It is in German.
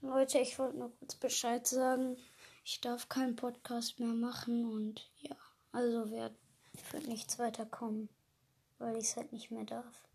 Leute, ich wollte nur kurz Bescheid sagen. Ich darf keinen Podcast mehr machen und ja, also wird, wird nichts weiterkommen, weil ich es halt nicht mehr darf.